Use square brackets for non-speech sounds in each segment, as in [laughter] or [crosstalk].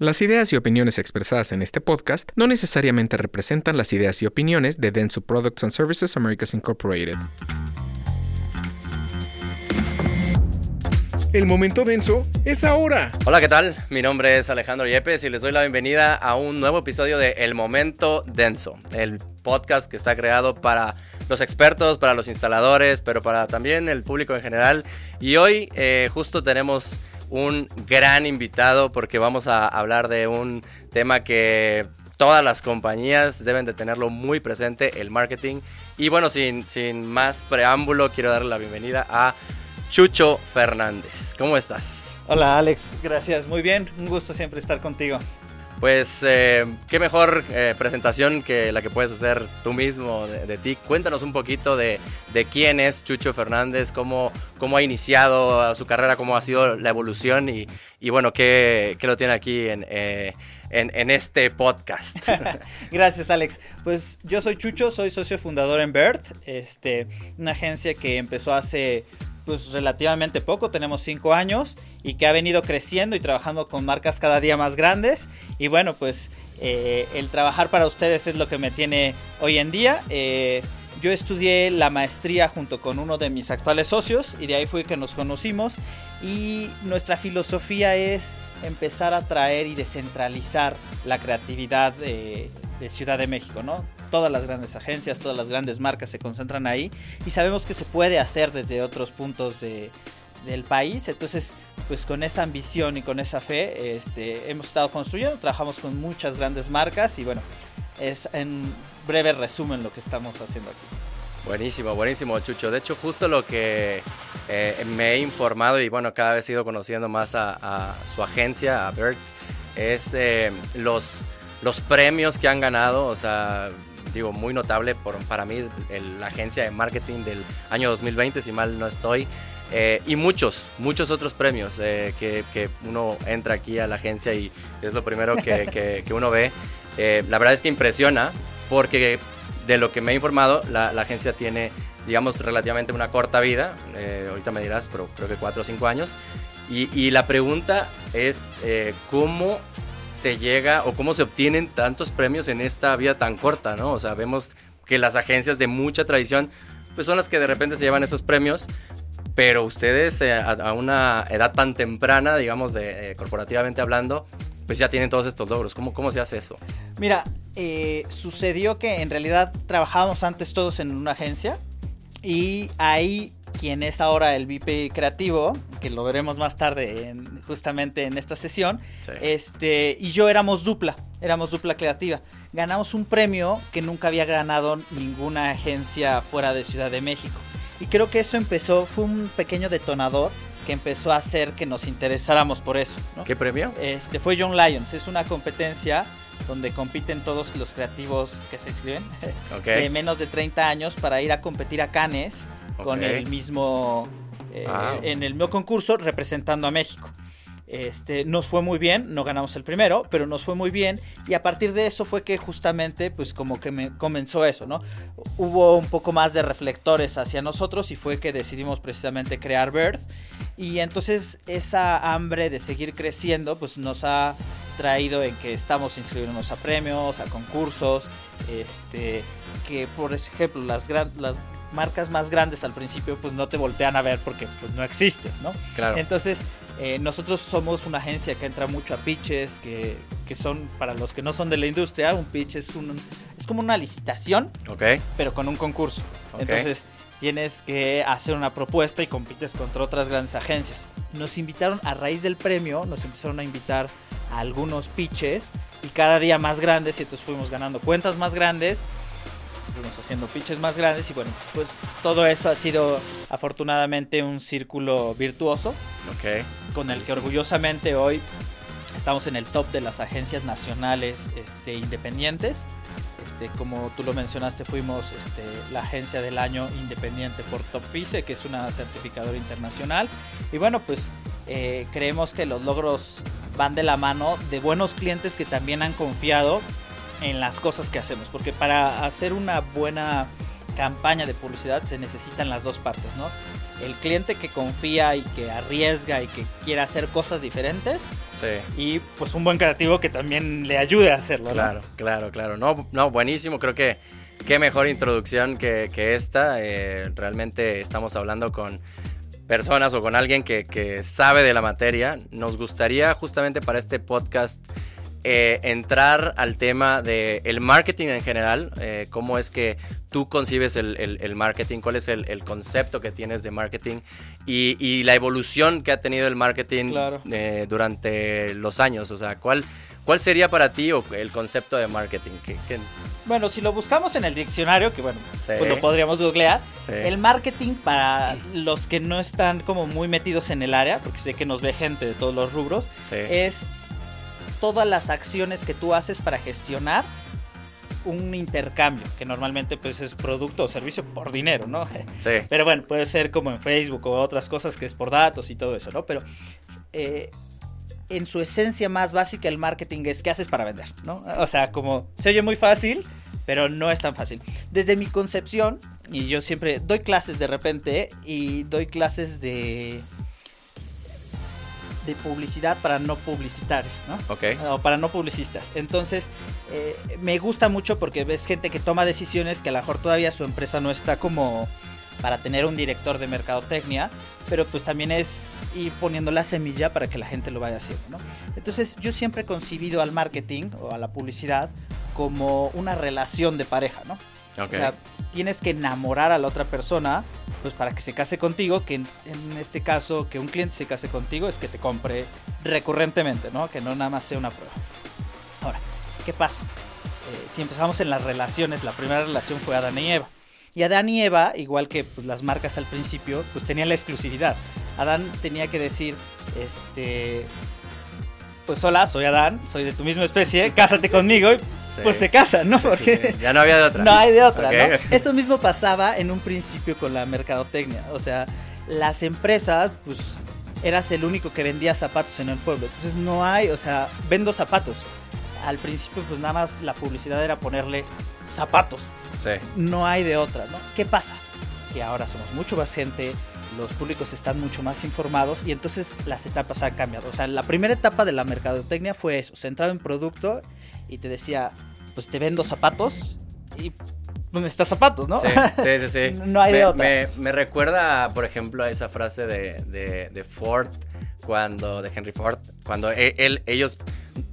Las ideas y opiniones expresadas en este podcast no necesariamente representan las ideas y opiniones de Denso Products and Services Americas Incorporated. El momento denso es ahora. Hola, ¿qué tal? Mi nombre es Alejandro Yepes y les doy la bienvenida a un nuevo episodio de El Momento Denso, el podcast que está creado para los expertos, para los instaladores, pero para también el público en general. Y hoy eh, justo tenemos un gran invitado porque vamos a hablar de un tema que todas las compañías deben de tenerlo muy presente, el marketing. Y bueno, sin, sin más preámbulo, quiero darle la bienvenida a Chucho Fernández. ¿Cómo estás? Hola Alex, gracias, muy bien, un gusto siempre estar contigo. Pues eh, qué mejor eh, presentación que la que puedes hacer tú mismo de, ti. Cuéntanos un poquito de, quién es Chucho Fernández, cómo, cómo ha iniciado su carrera, cómo ha sido la evolución y, bueno, qué, lo tiene aquí eh, en, en, este podcast. [laughs] Gracias, Alex. Pues yo soy Chucho, soy socio fundador en BERT, este, una agencia que empezó hace pues relativamente poco, tenemos cinco años y que ha venido creciendo y trabajando con marcas cada día más grandes. Y bueno, pues eh, el trabajar para ustedes es lo que me tiene hoy en día. Eh, yo estudié la maestría junto con uno de mis actuales socios y de ahí fue que nos conocimos y nuestra filosofía es empezar a traer y descentralizar la creatividad de, de Ciudad de México, ¿no? todas las grandes agencias, todas las grandes marcas se concentran ahí y sabemos que se puede hacer desde otros puntos del país. Entonces, pues con esa ambición y con esa fe, este, hemos estado construyendo, trabajamos con muchas grandes marcas y bueno, es en breve resumen lo que estamos haciendo aquí. Buenísimo, buenísimo, Chucho. De hecho, justo lo que eh, me he informado y bueno, cada vez he ido conociendo más a, su agencia, a Bert, es eh, los, los premios que han ganado. O sea, digo, muy notable por, para mí, la agencia de marketing del año 2020, si mal no estoy. Eh, y muchos, muchos otros premios eh, que, que, uno entra aquí a la agencia y es lo primero [laughs] que, que, uno ve. Eh, la verdad es que impresiona porque de lo que me he informado, la, la agencia tiene, digamos, relativamente una corta vida. ahorita me dirás, pero creo que cuatro o cinco años. Y, y la pregunta es, ¿cómo se llega o cómo se obtienen tantos premios en esta vida tan corta, ¿no? O sea, vemos que las agencias de mucha tradición, pues son las que de repente se llevan esos premios, pero ustedes eh, a, una edad tan temprana, digamos, de, eh, corporativamente hablando, pues ya tienen todos estos logros. ¿Cómo, cómo se hace eso? Mira, eh, sucedió que en realidad trabajábamos antes todos en una agencia y ahí quien es ahora el VP creativo, que lo veremos más tarde justamente en esta sesión, este, y yo éramos dupla, éramos dupla creativa. Ganamos un premio que nunca había ganado ninguna agencia fuera de Ciudad de México. Y creo que eso empezó, fue un pequeño detonador que empezó a hacer que nos interesáramos por eso. ¿Qué premio? Este fue Young Lions, es una competencia donde compiten todos los creativos que se inscriben [laughs] de menos de 30 años para ir a competir a Cannes con el mismo eh, en el mismo concurso representando a México. Este, nos fue muy bien, no ganamos el primero, pero nos fue muy bien y a partir de eso fue que justamente pues como que me comenzó eso, ¿no? Hubo un poco más de reflectores hacia nosotros y fue que decidimos precisamente crear Birth y entonces esa hambre de seguir creciendo pues nos ha traído en que estamos inscribiéndonos a premios, a concursos, este, que por ejemplo las, las marcas más grandes al principio pues no te voltean a ver porque pues no existes, ¿no? Claro. Entonces eh, nosotros somos una agencia que entra mucho a pitches, que, que, son, para los que no son de la industria, un pitch es, un, es como una licitación, okay. pero con un concurso. Entonces tienes que hacer una propuesta y compites contra otras grandes agencias. Nos invitaron a raíz del premio, nos empezaron a invitar a algunos pitches y cada día más grandes y entonces fuimos ganando cuentas más grandes fuimos haciendo pitches más grandes y bueno, pues todo eso ha sido afortunadamente un círculo virtuoso. Okay. Con el que orgullosamente hoy estamos en el top de las agencias nacionales este, independientes. Este, como tú lo mencionaste, fuimos este, la agencia del año independiente por Top FICE, que es una certificadora internacional. Y bueno, pues eh, creemos que los logros van de la mano de buenos clientes que también han confiado en las cosas que hacemos, porque para hacer una buena campaña de publicidad se necesitan las dos partes, ¿no? el cliente que confía y que arriesga y que quiere hacer cosas diferentes. Sí. Y pues un buen creativo que también le ayude a hacerlo. Claro, claro, claro. No, no, buenísimo. Creo que qué mejor introducción que, esta. Eh, realmente estamos hablando con personas o con alguien que, que, sabe de la materia. Nos gustaría justamente para este podcast eh, entrar al tema del el marketing en general, eh, cómo es que tú concibes el, el, marketing, cuál es el, el, concepto que tienes de marketing y, y, la evolución que ha tenido el marketing eh, durante los años. O sea, ¿cuál, ¿cuál sería para ti el concepto de marketing? Bueno, si lo buscamos en el diccionario, que bueno, pues lo podríamos googlear, el marketing para los que no están como muy metidos en el área, porque sé que nos ve gente de todos los rubros, es todas las acciones que tú haces para gestionar un intercambio, que normalmente pues es producto o servicio por dinero, ¿no? [laughs] Sí. Pero bueno, puede ser como en Facebook o otras cosas que es por datos y todo eso, ¿no? Pero eh, en su esencia más básica el marketing es qué haces para vender, ¿no? O sea, como se oye muy fácil, pero no es tan fácil. Desde mi concepción, y yo siempre doy clases de repente y doy clases de de publicidad para no publicitarios, ¿no? Ok. O para no publicistas. Entonces, eh, me gusta mucho porque ves gente que toma decisiones que a lo mejor todavía su empresa no está como para tener un director de mercadotecnia, pero pues también es ir poniendo la semilla para que la gente lo vaya haciendo, ¿no? Entonces, yo siempre he concibido al marketing o a la publicidad como una relación de pareja, ¿no? O sea, tienes que enamorar a la otra persona, pues para que se case contigo, que en, este caso que un cliente se case contigo es que te compre recurrentemente, ¿no? Que no nada más sea una prueba. Ahora, ¿qué pasa? Eh, si empezamos en las relaciones, la primera relación fue Adán y Eva. Y Adán y Eva, igual que pues, las marcas al principio, pues tenían la exclusividad. Adán tenía que decir, este, pues hola, soy Adán, soy de tu misma especie, cásate conmigo. Y pues se casan, ¿no? Porque ya no había de otra. [laughs] No hay de otra, ¿no? [laughs] Eso mismo pasaba en un principio con la mercadotecnia. O sea, las empresas, pues eras el único que vendía zapatos en el pueblo. Entonces no hay, o sea, vendo zapatos. Al principio, pues nada más la publicidad era ponerle zapatos. Sí. No hay de otra, ¿no? ¿Qué pasa? Que ahora somos mucho más gente, los públicos están mucho más informados y entonces las etapas han cambiado. O sea, la primera etapa de la mercadotecnia fue eso, centrado en producto y te decía, pues te vendo zapatos y pues necesitas zapatos, ¿no? Sí, [laughs] sí, sí. no hay me, de otra. Me, recuerda, por ejemplo, a esa frase de, de, Ford, cuando, de Henry Ford, cuando e, él, ellos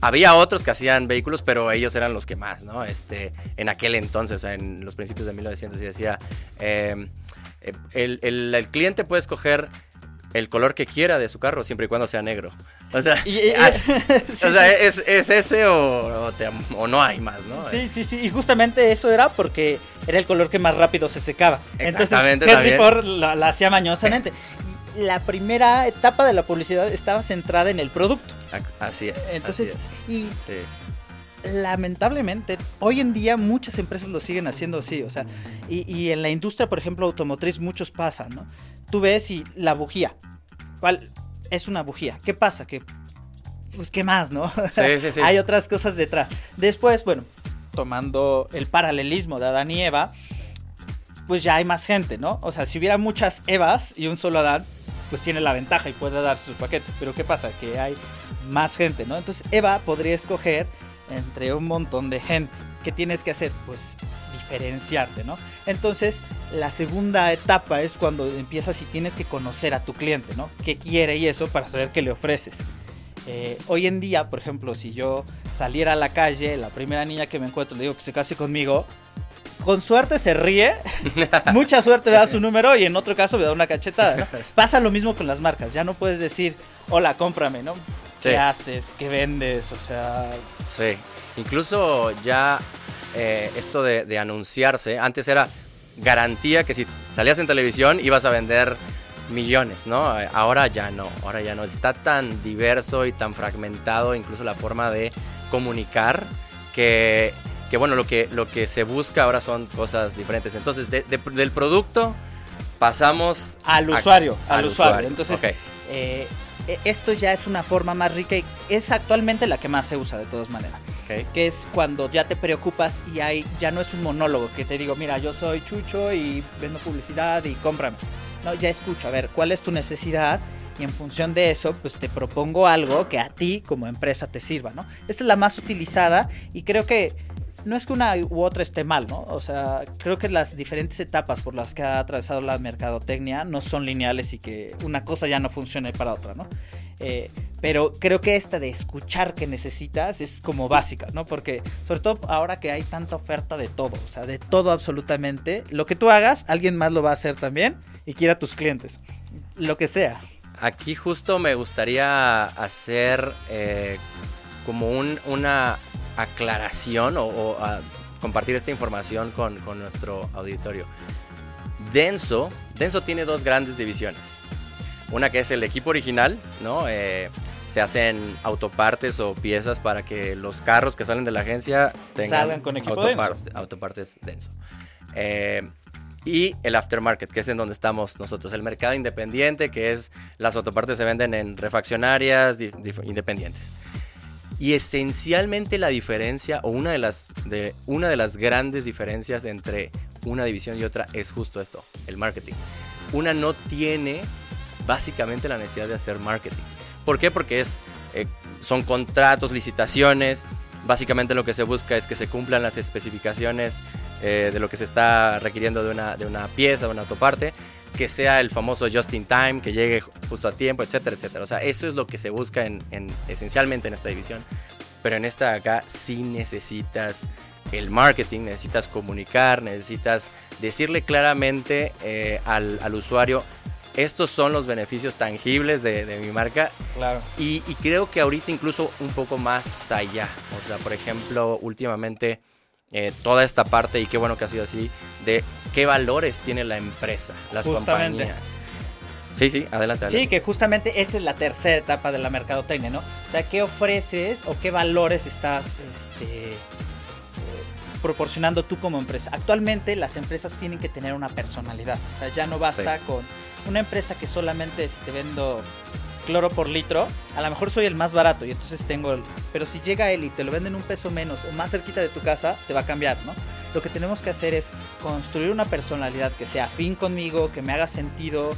había otros que hacían vehículos, pero ellos eran los que más, ¿no? Este, en aquel entonces, en los principios de 1900, y decía, eh, eh, el, el, cliente puede escoger el color que quiera de su carro siempre y cuando sea negro. O sea, es, ese o, no hay más, ¿no? Sí, sí, sí. Y justamente eso era porque era el color que más rápido se secaba. Entonces Henry Ford la, hacía mañosamente. la primera etapa de la publicidad estaba centrada en el producto. Así es. Entonces, y lamentablemente, hoy en día muchas empresas lo siguen haciendo así, o sea, y, en la industria, por ejemplo, automotriz, muchos pasan, ¿no? Tú ves y la bujía, ¿cuál es una bujía? ¿Qué pasa? Que, pues, ¿qué más, no? [laughs] Hay otras cosas detrás. Después, bueno, tomando el paralelismo de Adán y Eva, pues ya hay más gente, ¿no? O sea, si hubiera muchas Evas y un solo Adán, pues tiene la ventaja y puede darse su paquete. Pero ¿qué pasa? Que hay más gente, ¿no? Entonces Eva podría escoger entre un montón de gente. ¿Qué tienes que hacer? Pues diferenciarte, ¿no? Entonces, la segunda etapa es cuando empiezas y tienes que conocer a tu cliente, ¿no? ¿Qué quiere y eso para saber qué le ofreces? Eh, hoy en día, por ejemplo, si yo saliera a la calle, la primera niña que me encuentro le digo que se case conmigo, con suerte se ríe, [laughs] mucha suerte me da su número y en otro caso me da una cachetada. [laughs] Pasa lo mismo con las marcas, ya no puedes decir, hola, cómprame, ¿no? ¿Qué haces? ¿Qué vendes? O sea... Sí, incluso ya eh, esto de, anunciarse, antes era garantía que si salías en televisión ibas a vender millones, ¿no? Ahora ya no, ahora ya no. Está tan diverso y tan fragmentado incluso la forma de comunicar que, que bueno, lo que, lo que se busca ahora son cosas diferentes. Entonces, del producto pasamos al usuario, al, usuario. Entonces, eh, esto ya es una forma más rica y es actualmente la que más se usa de todas maneras. Que es cuando ya te preocupas y hay, ya no es un monólogo que te digo, mira, yo soy Chucho y vendo publicidad y cómprame. No, ya escucho, a ver, ¿cuál es tu necesidad? Y en función de eso, pues te propongo algo que a ti como empresa te sirva, ¿no? Esta es la más utilizada y creo que no es que una u otra esté mal, ¿no? O sea, creo que las diferentes etapas por las que ha atravesado la mercadotecnia no son lineales y que una cosa ya no funcione para otra, ¿no? Eh, pero creo que esta de escuchar que necesitas es como básica, ¿no? Porque sobre todo ahora que hay tanta oferta de todo, o sea, de todo absolutamente, lo que tú hagas, alguien más lo va a hacer también y quiera tus clientes, lo que sea. Aquí justo me gustaría hacer eh, como un, una aclaración o, compartir esta información con, con, nuestro auditorio. Denso, Denso tiene dos grandes divisiones. Una que es el equipo original, ¿no? Eh, se hacen autopartes o piezas para que los carros que salen de la agencia tengan con equipo denso. autopartes denso. Eh, y el aftermarket, que es en donde estamos nosotros, el mercado independiente, que es las autopartes se venden en refaccionarias independientes. Y esencialmente la diferencia, o una de, las, de, una de las grandes diferencias entre una división y otra es justo esto, el marketing. Una no tiene básicamente la necesidad de hacer marketing. ¿Por qué? Porque es, eh, son contratos, licitaciones. Básicamente lo que se busca es que se cumplan las especificaciones eh, de lo que se está requiriendo de una, de una pieza, de una autoparte que sea el famoso just in time, que llegue justo a tiempo, etcétera, etcétera. O sea, eso es lo que se busca en, esencialmente en esta división. Pero en esta acá sí necesitas el marketing, necesitas comunicar, necesitas decirle claramente eh, al, usuario, estos son los beneficios tangibles de, mi marca. Claro. Y, y, creo que ahorita incluso un poco más allá. O sea, por ejemplo, últimamente eh, toda esta parte, y qué bueno que ha sido así, de qué valores tiene la empresa, las compañías. Sí, sí, adelante, Sí, que justamente esa es la tercera etapa de la mercadotecnia, ¿no? O sea, ¿qué ofreces o qué valores estás este, proporcionando tú como empresa? Actualmente las empresas tienen que tener una personalidad. O sea, ya no basta con una empresa que solamente te vendo cloro por litro, a lo mejor soy el más barato y entonces tengo el... Pero si llega él y te lo venden un peso menos o más cerquita de tu casa, te va a cambiar, ¿no? Lo que tenemos que hacer es construir una personalidad que sea afín conmigo, que me haga sentido,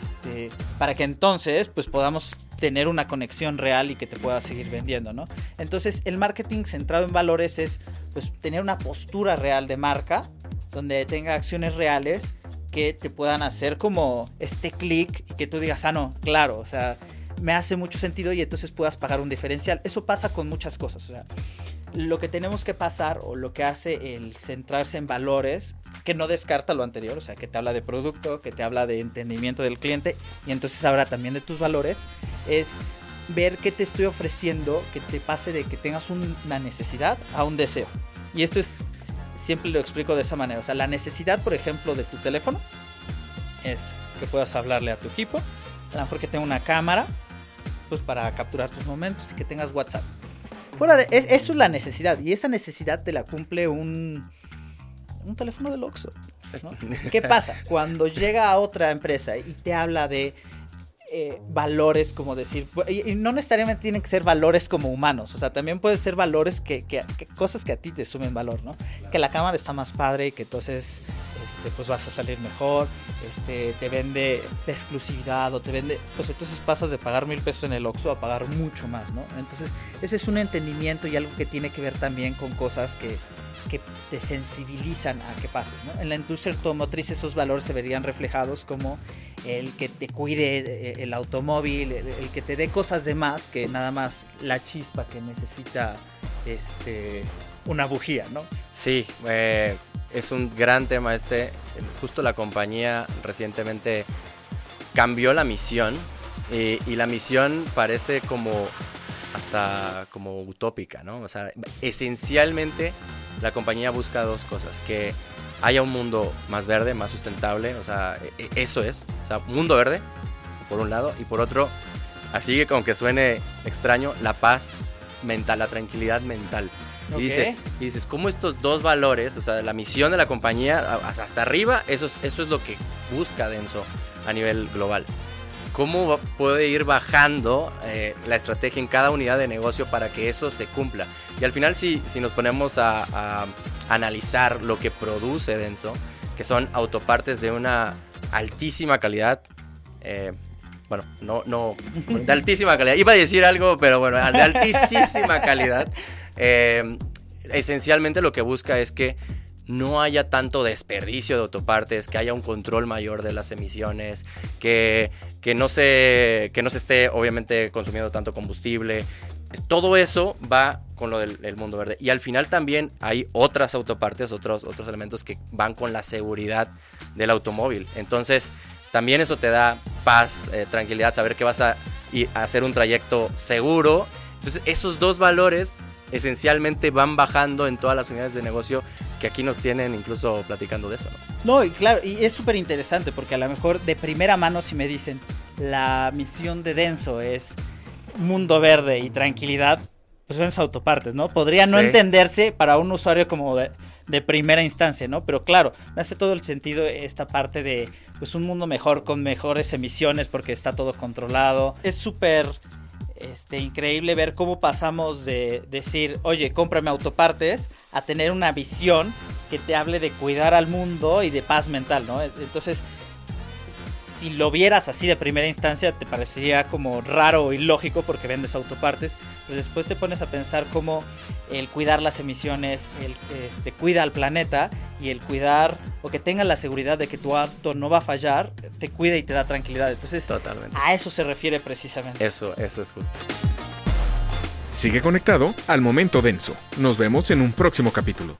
este, para que entonces pues podamos tener una conexión real y que te pueda seguir vendiendo, ¿no? Entonces el marketing centrado en valores es pues tener una postura real de marca, donde tenga acciones reales que te puedan hacer como este clic y que tú digas, ah, no, claro, o sea, me hace mucho sentido y entonces puedas pagar un diferencial. Eso pasa con muchas cosas, lo que tenemos que pasar o lo que hace el centrarse en valores, que no descarta lo anterior, o sea, que te habla de producto, que te habla de entendimiento del cliente y entonces habla también de tus valores, es ver qué te estoy ofreciendo que te pase de que tengas una necesidad a un deseo. Y esto es siempre lo explico de esa manera. O sea, la necesidad, por ejemplo, de tu teléfono es que puedas hablarle a tu equipo. A lo mejor que tenga una cámara, pues para capturar tus momentos y que tengas WhatsApp. Fuera de es, eso es la necesidad y esa necesidad te la cumple un un teléfono de Oxxo. ¿Qué pasa? Cuando llega a otra empresa y te habla de eh, valores, como decir, y, no necesariamente tienen que ser valores como humanos, o sea, también puede ser valores que, cosas que a ti te sumen valor, ¿no? Que la cámara está más padre y que entonces, este, pues vas a salir mejor, este, te vende exclusividad o te vende, pues entonces pasas de pagar mil pesos en el Oxxo a pagar mucho más, ¿no? Entonces, ese es un entendimiento y algo que tiene que ver también con cosas que que te sensibilizan a que pases. En la industria automotriz esos valores se verían reflejados como el que te cuide eh, el automóvil, el, que te dé cosas de más que nada más la chispa que necesita este, una bujía, ¿no? Sí, eh, es un gran tema este. Justo la compañía recientemente cambió la misión y, y la misión parece como hasta como utópica, ¿no? O sea, esencialmente la compañía busca dos cosas, que haya un mundo más verde, más sustentable, o sea, e, e, eso es, o sea, mundo verde, por un lado, y por otro, así que aunque suene extraño, la paz mental, la tranquilidad mental. Y, dices, y dices, ¿cómo estos dos valores, o sea, la misión de la compañía, hasta arriba, eso es, eso es lo que busca Denso a nivel global? Cómo puede ir bajando eh, la estrategia en cada unidad de negocio para que eso se cumpla. Y al final si, si nos ponemos a, analizar lo que produce Denso, que son autopartes de una altísima calidad. Eh, bueno, no, no, de altísima calidad. Iba a decir algo, pero bueno, de altísima calidad. [laughs] Eh, esencialmente lo que busca es que no haya tanto desperdicio de autopartes, que haya un control mayor de las emisiones, que, que, no, se, que no se esté obviamente consumiendo tanto combustible. Todo eso va con lo del mundo verde. Y al final también hay otras autopartes, otros, otros elementos que van con la seguridad del automóvil. Entonces, también eso te da paz, eh, tranquilidad, saber que vas a, a hacer un trayecto seguro. Entonces, esos dos valores esencialmente van bajando en todas las unidades de negocio que aquí nos tienen incluso platicando de eso. No, no y claro, y es súper interesante porque a lo mejor de primera mano si me dicen la misión de Denso es mundo verde y tranquilidad, pues son autopartes, ¿no? Podría no entenderse para un usuario como de, de, primera instancia, ¿no? Pero claro, me hace todo el sentido esta parte de pues un mundo mejor con mejores emisiones porque está todo controlado. Es súper este, increíble ver cómo pasamos de decir, oye, cómprame autopartes, a tener una visión que te hable de cuidar al mundo y de paz mental, ¿no? Entonces, si lo vieras así de primera instancia, te parecería como raro o ilógico porque vendes autopartes, pero después te pones a pensar cómo el cuidar las emisiones, el este, cuida al planeta y el cuidar o que tengas la seguridad de que tu auto no va a fallar, te cuida y te da tranquilidad. Entonces, Totalmente. a eso se refiere precisamente. Eso, eso es justo. Sigue conectado al momento denso. Nos vemos en un próximo capítulo.